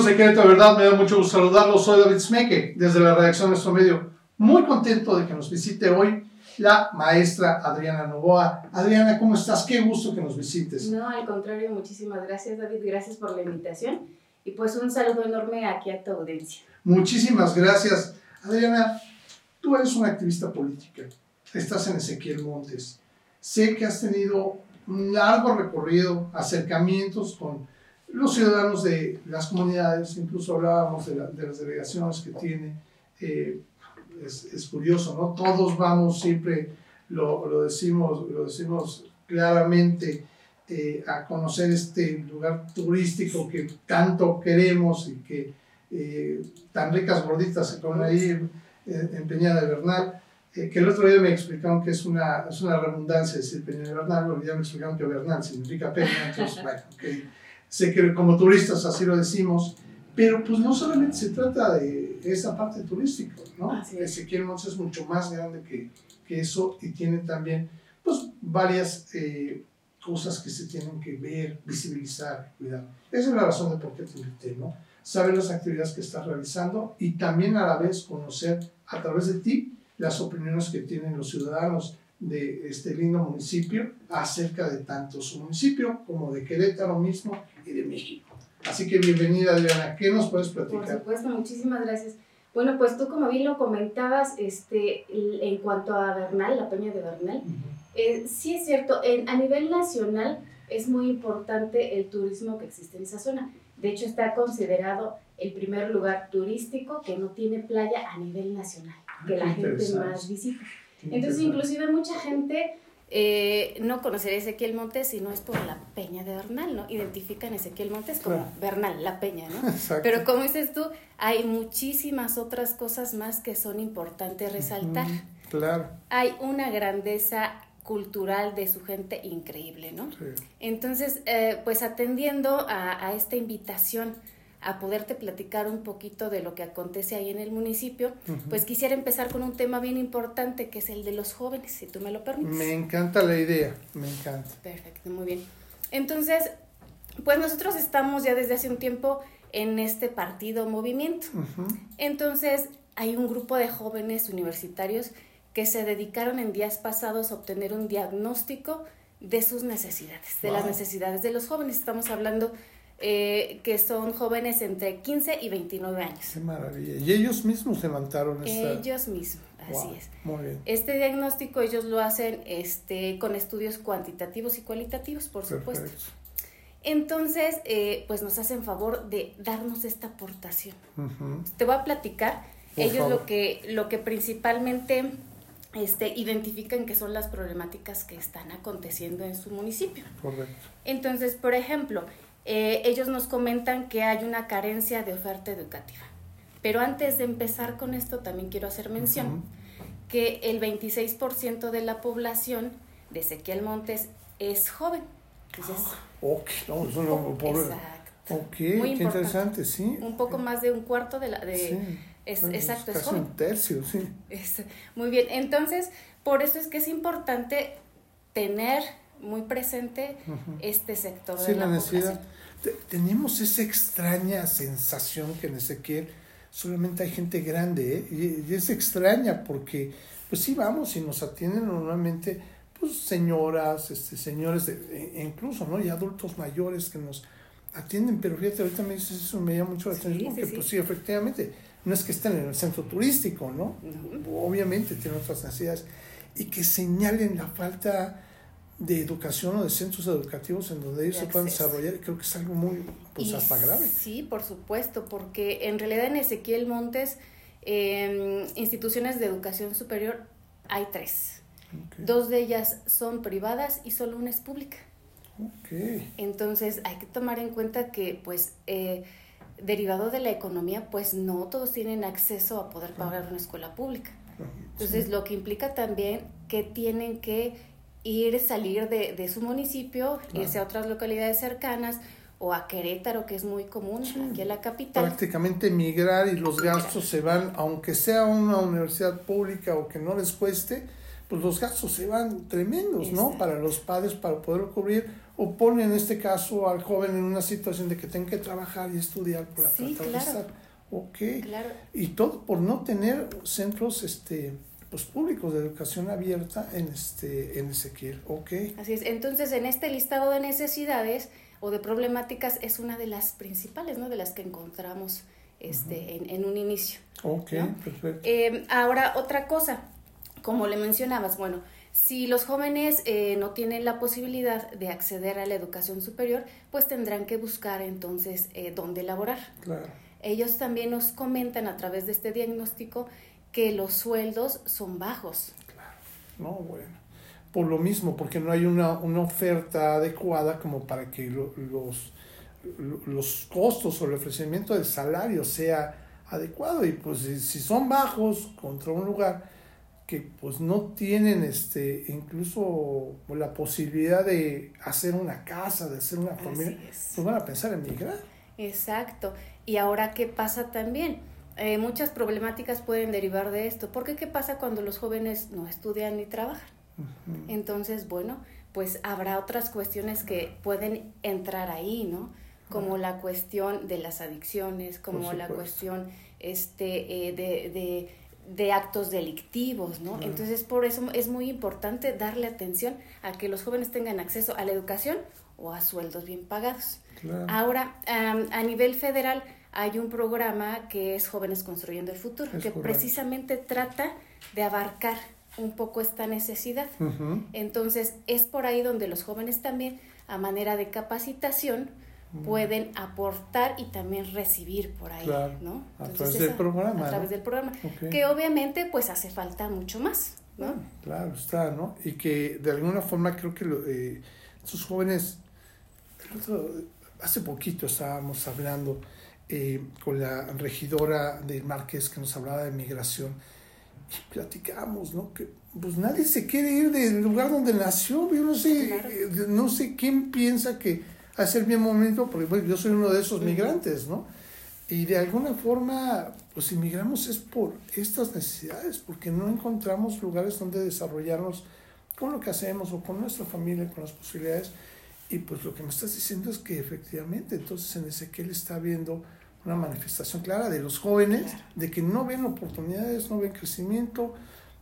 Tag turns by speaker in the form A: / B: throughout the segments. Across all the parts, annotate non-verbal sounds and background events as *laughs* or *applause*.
A: amigos de Querétaro, verdad, me da mucho gusto saludarlos. Soy David Smeke, desde la redacción de nuestro medio. Muy contento de que nos visite hoy la maestra Adriana Novoa. Adriana, ¿cómo estás? Qué gusto que nos visites.
B: No, al contrario, muchísimas gracias, David. Gracias por la invitación. Y pues un saludo enorme aquí a tu audiencia.
A: Muchísimas gracias. Adriana, tú eres una activista política. Estás en Ezequiel Montes. Sé que has tenido un largo recorrido, acercamientos con los ciudadanos de las comunidades, incluso hablábamos de, las delegaciones que tiene. Eh, es, curioso, ¿no? Todos vamos siempre, lo, lo decimos, lo decimos claramente, eh, a conocer este lugar turístico que tanto queremos y que eh, tan ricas gorditas se comen ahí en Peña de Bernal. que el otro día me explicaron que es una, es una redundancia decir Peña de Bernal, porque ya me explicaron que Bernal significa Peña, entonces, bueno, okay sé que como turistas así lo decimos, pero pues no solamente se trata de esa parte turística, ¿no? Ezequiel Mons es mucho más grande que, que, eso y tiene también pues varias eh, cosas que se tienen que ver, visibilizar, cuidar. Esa es la razón de por qué te invité, ¿no? Saber las actividades que estás realizando y también a la vez conocer a través de ti las opiniones que tienen los ciudadanos de este lindo municipio acerca de tanto su municipio como de Querétaro mismo y de México. Así que bienvenida Adriana, ¿qué nos puedes platicar?
B: Por supuesto, muchísimas gracias. Bueno, pues tú como bien lo comentabas, este, en cuanto a Bernal, la peña de Bernal, eh, sí es cierto, en, a nivel nacional es muy importante el turismo que existe en esa zona. De hecho, está considerado el primer lugar turístico que no tiene playa a nivel nacional, ah, que la gente más visita. Entonces, inclusive mucha gente eh, no conocería Ezequiel Montes si no es por la peña de Bernal, ¿no? Identifican Ezequiel Montes como Bernal, la peña, ¿no? *laughs* Pero como dices tú, hay muchísimas otras cosas más que son importantes resaltar.
A: claro.
B: Hay una grandeza cultural de su gente increíble, ¿no? Entonces, eh, pues atendiendo a, a esta invitación a poderte platicar un poquito de lo que acontece ahí en el municipio, pues quisiera empezar con un tema bien importante que es el de los jóvenes, si tú me lo permites.
A: Me encanta la idea, me encanta.
B: Perfecto, muy bien. Entonces, pues nosotros estamos ya desde hace un tiempo en este partido movimiento. Entonces, hay un grupo de jóvenes universitarios que se dedicaron en días pasados a obtener un diagnóstico de sus necesidades, de las necesidades de los jóvenes. Estamos hablando eh, que son jóvenes entre 15 y 29 años.
A: Qué maravilla. Y ellos mismos levantaron
B: esta... Ellos mismos, así es.
A: Muy bien.
B: Este diagnóstico ellos lo hacen este, con estudios cuantitativos y cualitativos, por supuesto. Entonces, eh, pues nos hacen favor de darnos esta aportación. Te voy a platicar. ellos lo que, lo que principalmente este, identifican que son las problemáticas que están aconteciendo en su municipio.
A: Correcto.
B: Entonces, por ejemplo, eh, ellos nos comentan que hay una carencia de oferta educativa. Pero antes de empezar con esto, también quiero hacer mención que el 26% de la población de Ezequiel Montes es joven.
A: ok, no, es Exacto. Ok, qué interesante, sí.
B: Un poco más de un cuarto de la... De, es, exacto, es, joven.
A: un tercio, sí.
B: muy bien, entonces, por eso es que es importante tener muy presente este sector de la, necesidad.
A: Tenemos esa extraña sensación que en Ezequiel solamente hay gente grande, ¿eh? y, es extraña porque, pues sí, vamos y nos atienden normalmente, pues señoras, este, señores, e incluso, ¿no? Y adultos mayores que nos atienden, pero fíjate, ahorita me dices eso, me llama mucho la atención, porque pues sí, efectivamente, no es que estén en el centro turístico, ¿no? Obviamente tienen otras necesidades, y que señalen la falta de educación o de centros educativos en donde ellos se puedan desarrollar, creo que es algo muy, pues hasta grave.
B: Sí, por supuesto, porque en realidad en Ezequiel Montes, eh, instituciones de educación superior, hay tres. Dos de ellas son privadas y solo una es pública.
A: Okay.
B: Entonces hay que tomar en cuenta que, pues, eh, derivado de la economía, pues no todos tienen acceso a poder pagar una escuela pública. Entonces, lo que implica también que tienen que ir, salir de, de su municipio, irse a otras localidades cercanas o a Querétaro, que es muy común aquí en la capital.
A: Prácticamente migrar y los gastos se van, aunque sea una universidad pública o que no les cueste, pues los gastos se van tremendos, ¿no? Para los padres, para poderlo cubrir, o pone en este caso al joven en una situación de que tenga que trabajar y estudiar para
B: sí,
A: tratar
B: claro.
A: de estar. Ok.
B: Claro.
A: Y todo por no tener centros este, pues, públicos de educación abierta en, este, en Ezequiel. Ok.
B: Así es. Entonces, en este listado de necesidades o de problemáticas es una de las principales, ¿no? De las que encontramos este, en, en un inicio.
A: Ok,
B: ¿no?
A: perfecto.
B: Eh, ahora, otra cosa, como le mencionabas, bueno, si los jóvenes eh, no tienen la posibilidad de acceder a la educación superior, pues tendrán que buscar entonces eh, dónde laborar.
A: Claro.
B: Ellos también nos comentan a través de este diagnóstico que los sueldos son bajos.
A: Claro. No, bueno. Por lo mismo, porque no hay una, una oferta adecuada como para que lo- los, lo- los costos o el ofrecimiento del salario sea adecuado. Y pues si, son bajos contra un lugar que pues no tienen este incluso la posibilidad de hacer una casa, de hacer una familia, pues van a pensar en migrar.
B: Exacto. Y ahora, ¿qué pasa también? Eh, muchas problemáticas pueden derivar de esto. Porque qué pasa cuando los jóvenes no estudian ni trabajan? Entonces, bueno, pues habrá otras cuestiones que pueden entrar ahí, ¿no? Como la cuestión de las adicciones, como la cuestión este, eh, de, de, de actos delictivos, ¿no?
A: Claro.
B: Entonces, por eso es muy importante darle atención a que los jóvenes tengan acceso a la educación o a sueldos bien pagados.
A: Claro.
B: Ahora, am, a nivel federal hay un programa que es Jóvenes Construyendo el Futuro,
A: Es
B: que
A: correcto.
B: precisamente trata de abarcar un poco esta necesidad. Entonces, es por ahí donde los jóvenes también, a manera de capacitación, pueden aportar y también recibir por ahí,
A: Claro,
B: ¿no?
A: a través del programa,
B: A través
A: ¿no?
B: del programa. Que obviamente, pues hace falta mucho más, ¿no?
A: Bueno, claro está, ¿no? Y que de alguna forma creo que lo, eh, estos jóvenes, hace poquito estábamos hablando eh, con la regidora del Márquez que nos hablaba de migración y platicamos, ¿no? Que pues nadie se quiere ir del lugar donde nació, yo no sé,
B: Claro.
A: eh, no sé quién piensa que hace el bien momento, porque bueno, yo soy uno de esos migrantes, ¿no? Y de alguna forma, pues inmigramos es por estas necesidades, porque no encontramos lugares donde desarrollarnos con lo que hacemos o con nuestra familia, con las posibilidades. Y pues lo que me estás diciendo es que efectivamente, entonces en Ezequiel está viendo una manifestación clara de los jóvenes, de que no ven oportunidades, no ven crecimiento,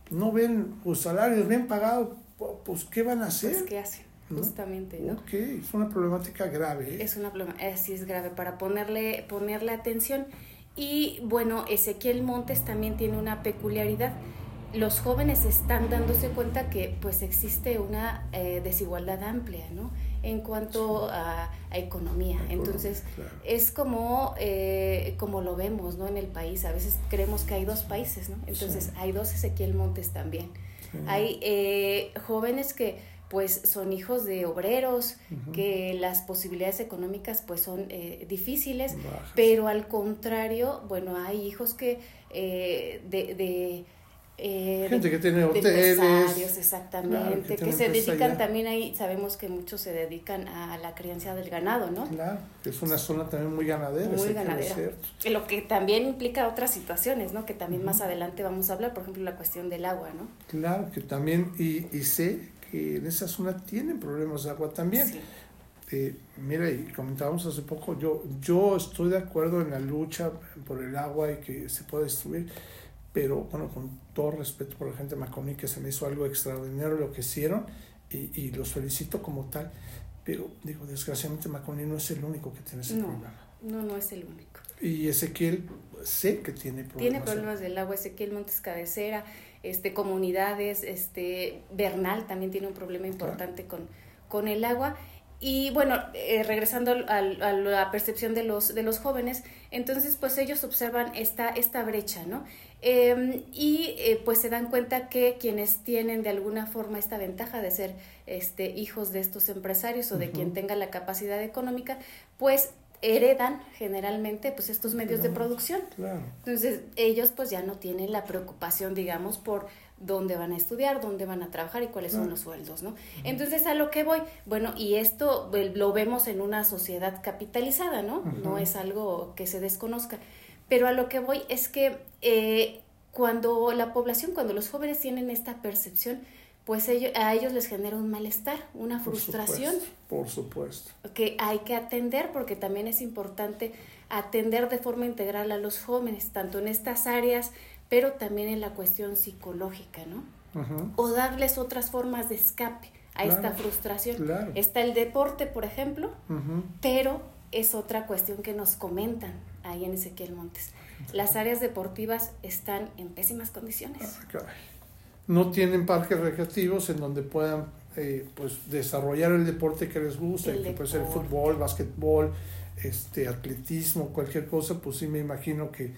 A: no ven pues, salarios bien pagados, pu- pues ¿qué van a hacer?
B: Pues, ¿qué hacen?
A: ¿No?
B: Justamente, ¿no?
A: Ok, es una problemática grave. ¿eh?
B: Es una problema, así es grave para ponerle, ponerle atención. Y bueno, Ezequiel Montes también tiene una peculiaridad. Los jóvenes están dándose cuenta que pues existe una eh, desigualdad amplia, ¿no? En cuanto a, a economía. Entonces,
A: Claro.
B: es como, eh, como lo vemos, ¿no? En el país. A veces creemos que hay dos países, ¿no? Entonces,
A: Sí.
B: hay dos Ezequiel Montes también.
A: Sí.
B: Hay eh, jóvenes que pues son hijos de obreros, que las posibilidades económicas pues son eh, difíciles,
A: Bajas.
B: pero al contrario, bueno, hay hijos que eh, de... de eh,
A: Gente
B: de-
A: que tiene hoteles.
B: empresarios, exactamente,
A: Claro, que
B: que, se dedican
A: allá.
B: también ahí, sabemos que muchos se dedican a la crianza del ganado, ¿no?
A: Claro, que es una zona también muy ganadera.
B: Muy
A: que
B: ganadera. Lo que también implica otras situaciones, ¿no? Que también más adelante vamos a hablar, por ejemplo, la cuestión del agua, ¿no?
A: Claro, que también, y, y sé que en esa zona tienen problemas de agua también.
B: Sí.
A: Eh, mira, y comentábamos hace poco, yo, yo estoy de acuerdo en la lucha por el agua y que se pueda destruir, pero bueno, con todo respeto por la gente de Maconí, que se me hizo algo extraordinario lo que hicieron y, y los felicito como tal, pero digo, desgraciadamente Maconí no es el único que tiene ese
B: No.
A: problema.
B: No, no es el único.
A: Y Ezequiel sé que tiene problemas.
B: Tiene problemas del agua, Ezequiel Montes Cabecera, este, comunidades, este, Bernal también tiene un problema importante con, con el agua. Y bueno, eh, regresando a la percepción de los, de los jóvenes, entonces pues ellos observan esta, esta brecha, ¿no? Eh, y eh, pues se dan cuenta que quienes tienen de alguna forma esta ventaja de ser este, hijos de estos empresarios o de quien tenga la capacidad económica, pues heredan generalmente pues estos medios de producción.
A: Claro.
B: Entonces, ellos pues ya no tienen la preocupación, digamos, por dónde van a estudiar, dónde van a trabajar y cuáles son los sueldos, ¿no? Entonces, a lo que voy, bueno, y esto lo vemos en una sociedad capitalizada, ¿no? No es algo que se desconozca. Pero a lo que voy es que eh, cuando la población, cuando los jóvenes tienen esta percepción, pues ellos, a ellos les genera un malestar, una frustración.
A: Por supuesto,
B: Que hay que atender porque también es importante atender de forma integral a los jóvenes, tanto en estas áreas, pero también en la cuestión psicológica, ¿no? O darles otras formas de escape a esta frustración. Está el deporte, por ejemplo, pero es otra cuestión que nos comentan ahí en Ezequiel Montes. Las áreas deportivas están en pésimas condiciones. Ah,
A: no tienen parques recreativos en donde puedan eh, pues desarrollar el deporte que les gusta, que puede ser fútbol, básquetbol, este, atletismo, cualquier cosa, pues sí me imagino que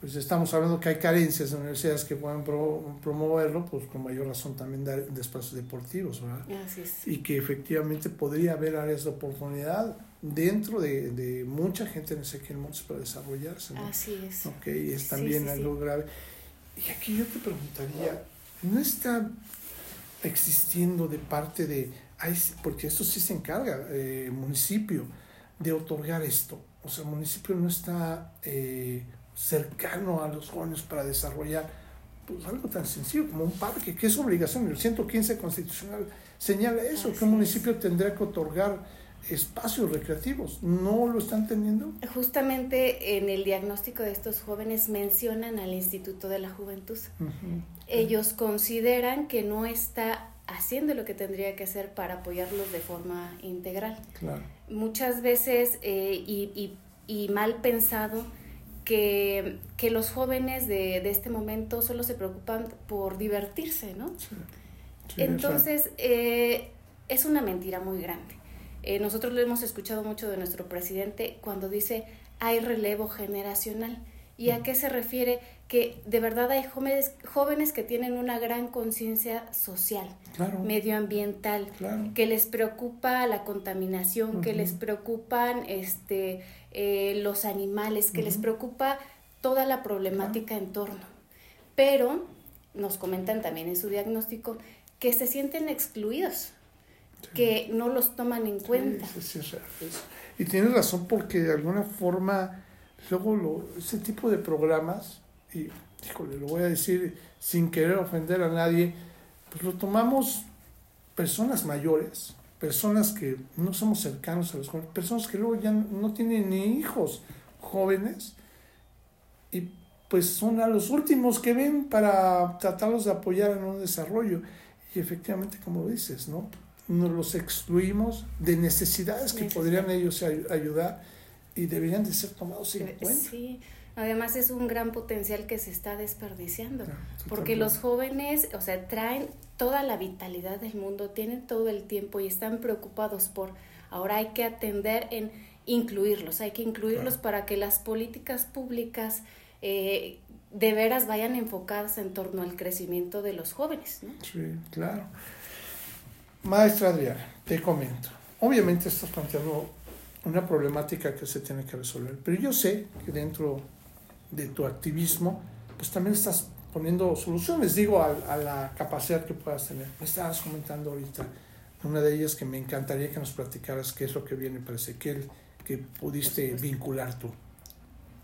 A: pues estamos hablando que hay carencias en universidades que puedan promoverlo, pues con mayor razón también dar espacios deportivos, ¿verdad?
B: Así es.
A: Y que efectivamente podría haber áreas de oportunidad dentro de, de mucha gente en Ezequiel Montes para desarrollarse. ¿no?
B: Así es.
A: Ok, es también algo grave. Y aquí yo te preguntaría, no está existiendo de parte de, porque esto sí se encarga, eh, municipio, de otorgar esto. O sea, el municipio no está eh, cercano a los jóvenes para desarrollar pues, algo tan sencillo como un parque, que es obligación. El 115 constitucional señala eso, que un municipio tendrá que otorgar espacios recreativos. ¿No lo están teniendo?
B: Justamente en el diagnóstico de estos jóvenes mencionan al Instituto de la Juventud. Ellos consideran que no está haciendo lo que tendría que hacer para apoyarlos de forma integral. Muchas veces, eh, y, y, mal pensado, que, que los jóvenes de, de, este momento solo se preocupan por divertirse, ¿no? Entonces, eh, es una mentira muy grande. Eh, nosotros lo hemos escuchado mucho de nuestro presidente cuando dice hay relevo generacional. ¿Y a qué se refiere? Que de verdad hay jóvenes, jóvenes que tienen una gran conciencia social, medioambiental, que les preocupa la contaminación, que les preocupan este, eh, los animales, que les preocupa toda la problemática en torno. Pero nos comentan también en su diagnóstico que se sienten excluidos que no los toman en cuenta.
A: y tienes razón porque de alguna forma, luego lo, ese tipo de programas, y híjole, lo voy a decir sin querer ofender a nadie, pues lo tomamos personas mayores, personas que no somos cercanos a los jóvenes, personas que luego ya no tienen ni hijos jóvenes, y pues son a los últimos que ven para tratarlos de apoyar en un desarrollo. Y efectivamente, como dices, ¿no? nos los excluimos de necesidades que podrían ellos ayudar y deberían de ser tomados en cuenta.
B: Sí, además es un gran potencial que se está desperdiciando, porque los jóvenes, o sea, traen toda la vitalidad del mundo, tienen todo el tiempo y están preocupados por, ahora hay que atender en incluirlos, hay que incluirlos para que las políticas públicas eh, de veras vayan enfocadas en torno al crecimiento de los jóvenes. ¿no?
A: Sí, claro. Maestra Adriana, te comento. Obviamente estás planteando una problemática que se tiene que resolver, pero yo sé que dentro de tu activismo, pues también estás poniendo soluciones, digo, a, la capacidad que puedas tener. Me estabas comentando ahorita una de ellas que me encantaría que nos platicaras qué es lo que viene. Para Ezequiel, que pudiste vincular tú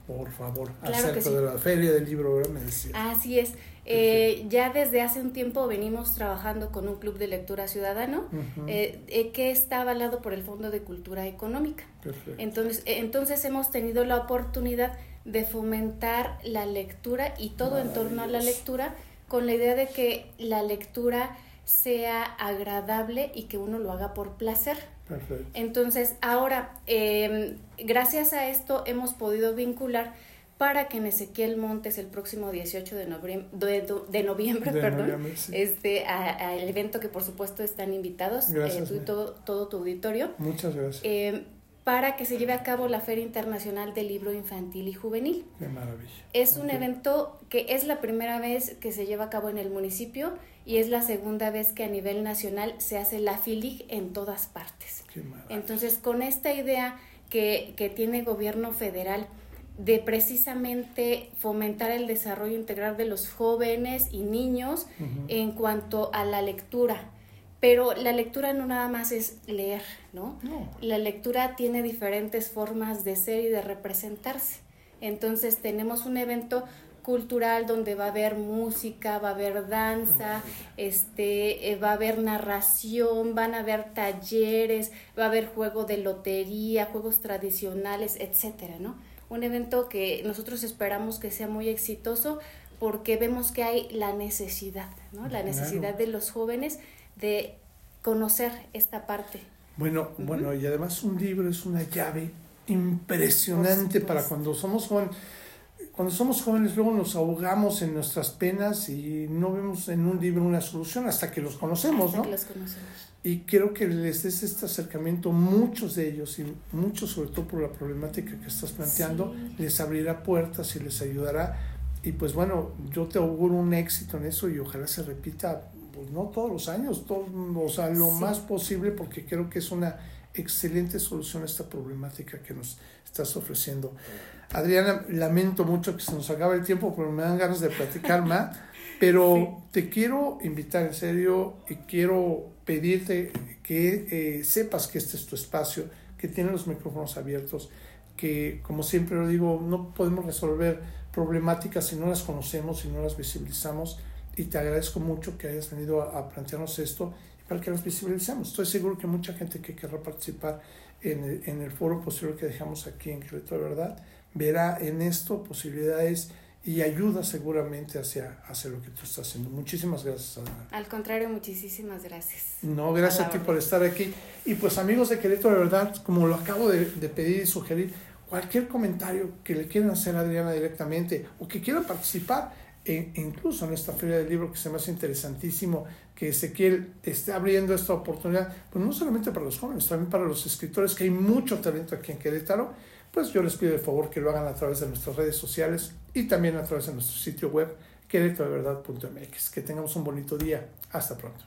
A: por favor, acerca de la feria del libro, me decía.
B: Así es. Eh, ya desde hace un tiempo venimos trabajando con un club de lectura ciudadano eh, eh, que está avalado por el Fondo de Cultura Económica. Perfecto. Entonces, entonces hemos tenido la oportunidad de fomentar la lectura y todo en torno a la lectura con la idea de que la lectura sea agradable y que uno lo haga por placer. Perfecto. Entonces, ahora, em, gracias a esto hemos podido vincular para que en Ezequiel Montes el próximo 18 de, noviembre, de, noviembre, perdón, este, a, el evento que por supuesto están invitados, eh, tú y todo, todo tu auditorio.
A: Muchas gracias.
B: Em, para que se lleve a cabo la Feria Internacional del Libro Infantil y Juvenil.
A: Qué maravilla.
B: Es un evento que es la primera vez que se lleva a cabo en el municipio y es la segunda vez que a nivel nacional se hace la FILIG en todas partes. Qué Entonces, con esta idea que, que tiene gobierno federal de precisamente fomentar el desarrollo integral de los jóvenes y niños en cuanto a la lectura, pero la lectura no nada más es leer, ¿no? La lectura tiene diferentes formas de ser y de representarse. Entonces tenemos un evento cultural donde va a haber música, va a haber danza, este, eh, va a haber narración, van a haber talleres, va a haber juego de lotería, juegos tradicionales, etcétera, ¿no? Un evento que nosotros esperamos que sea muy exitoso porque vemos que hay la necesidad, ¿no? La necesidad de los jóvenes de conocer esta parte.
A: Bueno, bueno, y además un libro es una llave impresionante para cuando somos jóvenes. Cuando somos jóvenes luego nos ahogamos en nuestras penas y no vemos en un libro una solución hasta que los conocemos,
B: hasta Que los conocemos.
A: Y quiero que les des este acercamiento, muchos de ellos, y muchos sobre todo por la problemática que estás planteando, les abrirá puertas y les ayudará. Y pues bueno, yo te auguro un éxito en eso y ojalá se repita, pues no todos los años, todo, o sea, lo más posible porque creo que es una excelente solución a esta problemática que nos estás ofreciendo. Adriana, lamento mucho que se nos acabe el tiempo, pero me dan ganas de platicar más. *laughs* Pero te quiero invitar en serio y quiero pedirte que eh, sepas que este es tu espacio, que tienes los micrófonos abiertos, que como siempre lo digo, no podemos resolver problemáticas si no las conocemos, si no las visibilizamos. Y te agradezco mucho que hayas venido a, plantearnos esto para que las visibilicemos. Estoy seguro que mucha gente que querrá participar en el, en el foro posterior que dejamos aquí en Querétaro Verdad verá en esto posibilidades y ayuda seguramente hacia, hacia lo que tú estás haciendo. Muchísimas gracias, Adriana.
B: Al contrario, muchísimas gracias.
A: No, gracias a, ti por estar aquí. Y pues amigos de Querétaro, de verdad, como lo acabo de, de, pedir y sugerir, cualquier comentario que le quieran hacer a Adriana directamente o que quieran participar, e incluso en esta feria del libro que se me hace interesantísimo que Ezequiel esté abriendo esta oportunidad, pues no solamente para los jóvenes, también para los escritores, que hay mucho talento aquí en Querétaro pues yo les pido de favor que lo hagan a través de nuestras redes sociales y también a través de nuestro sitio web queretodeverdad.mx. Que tengamos un bonito día. Hasta pronto.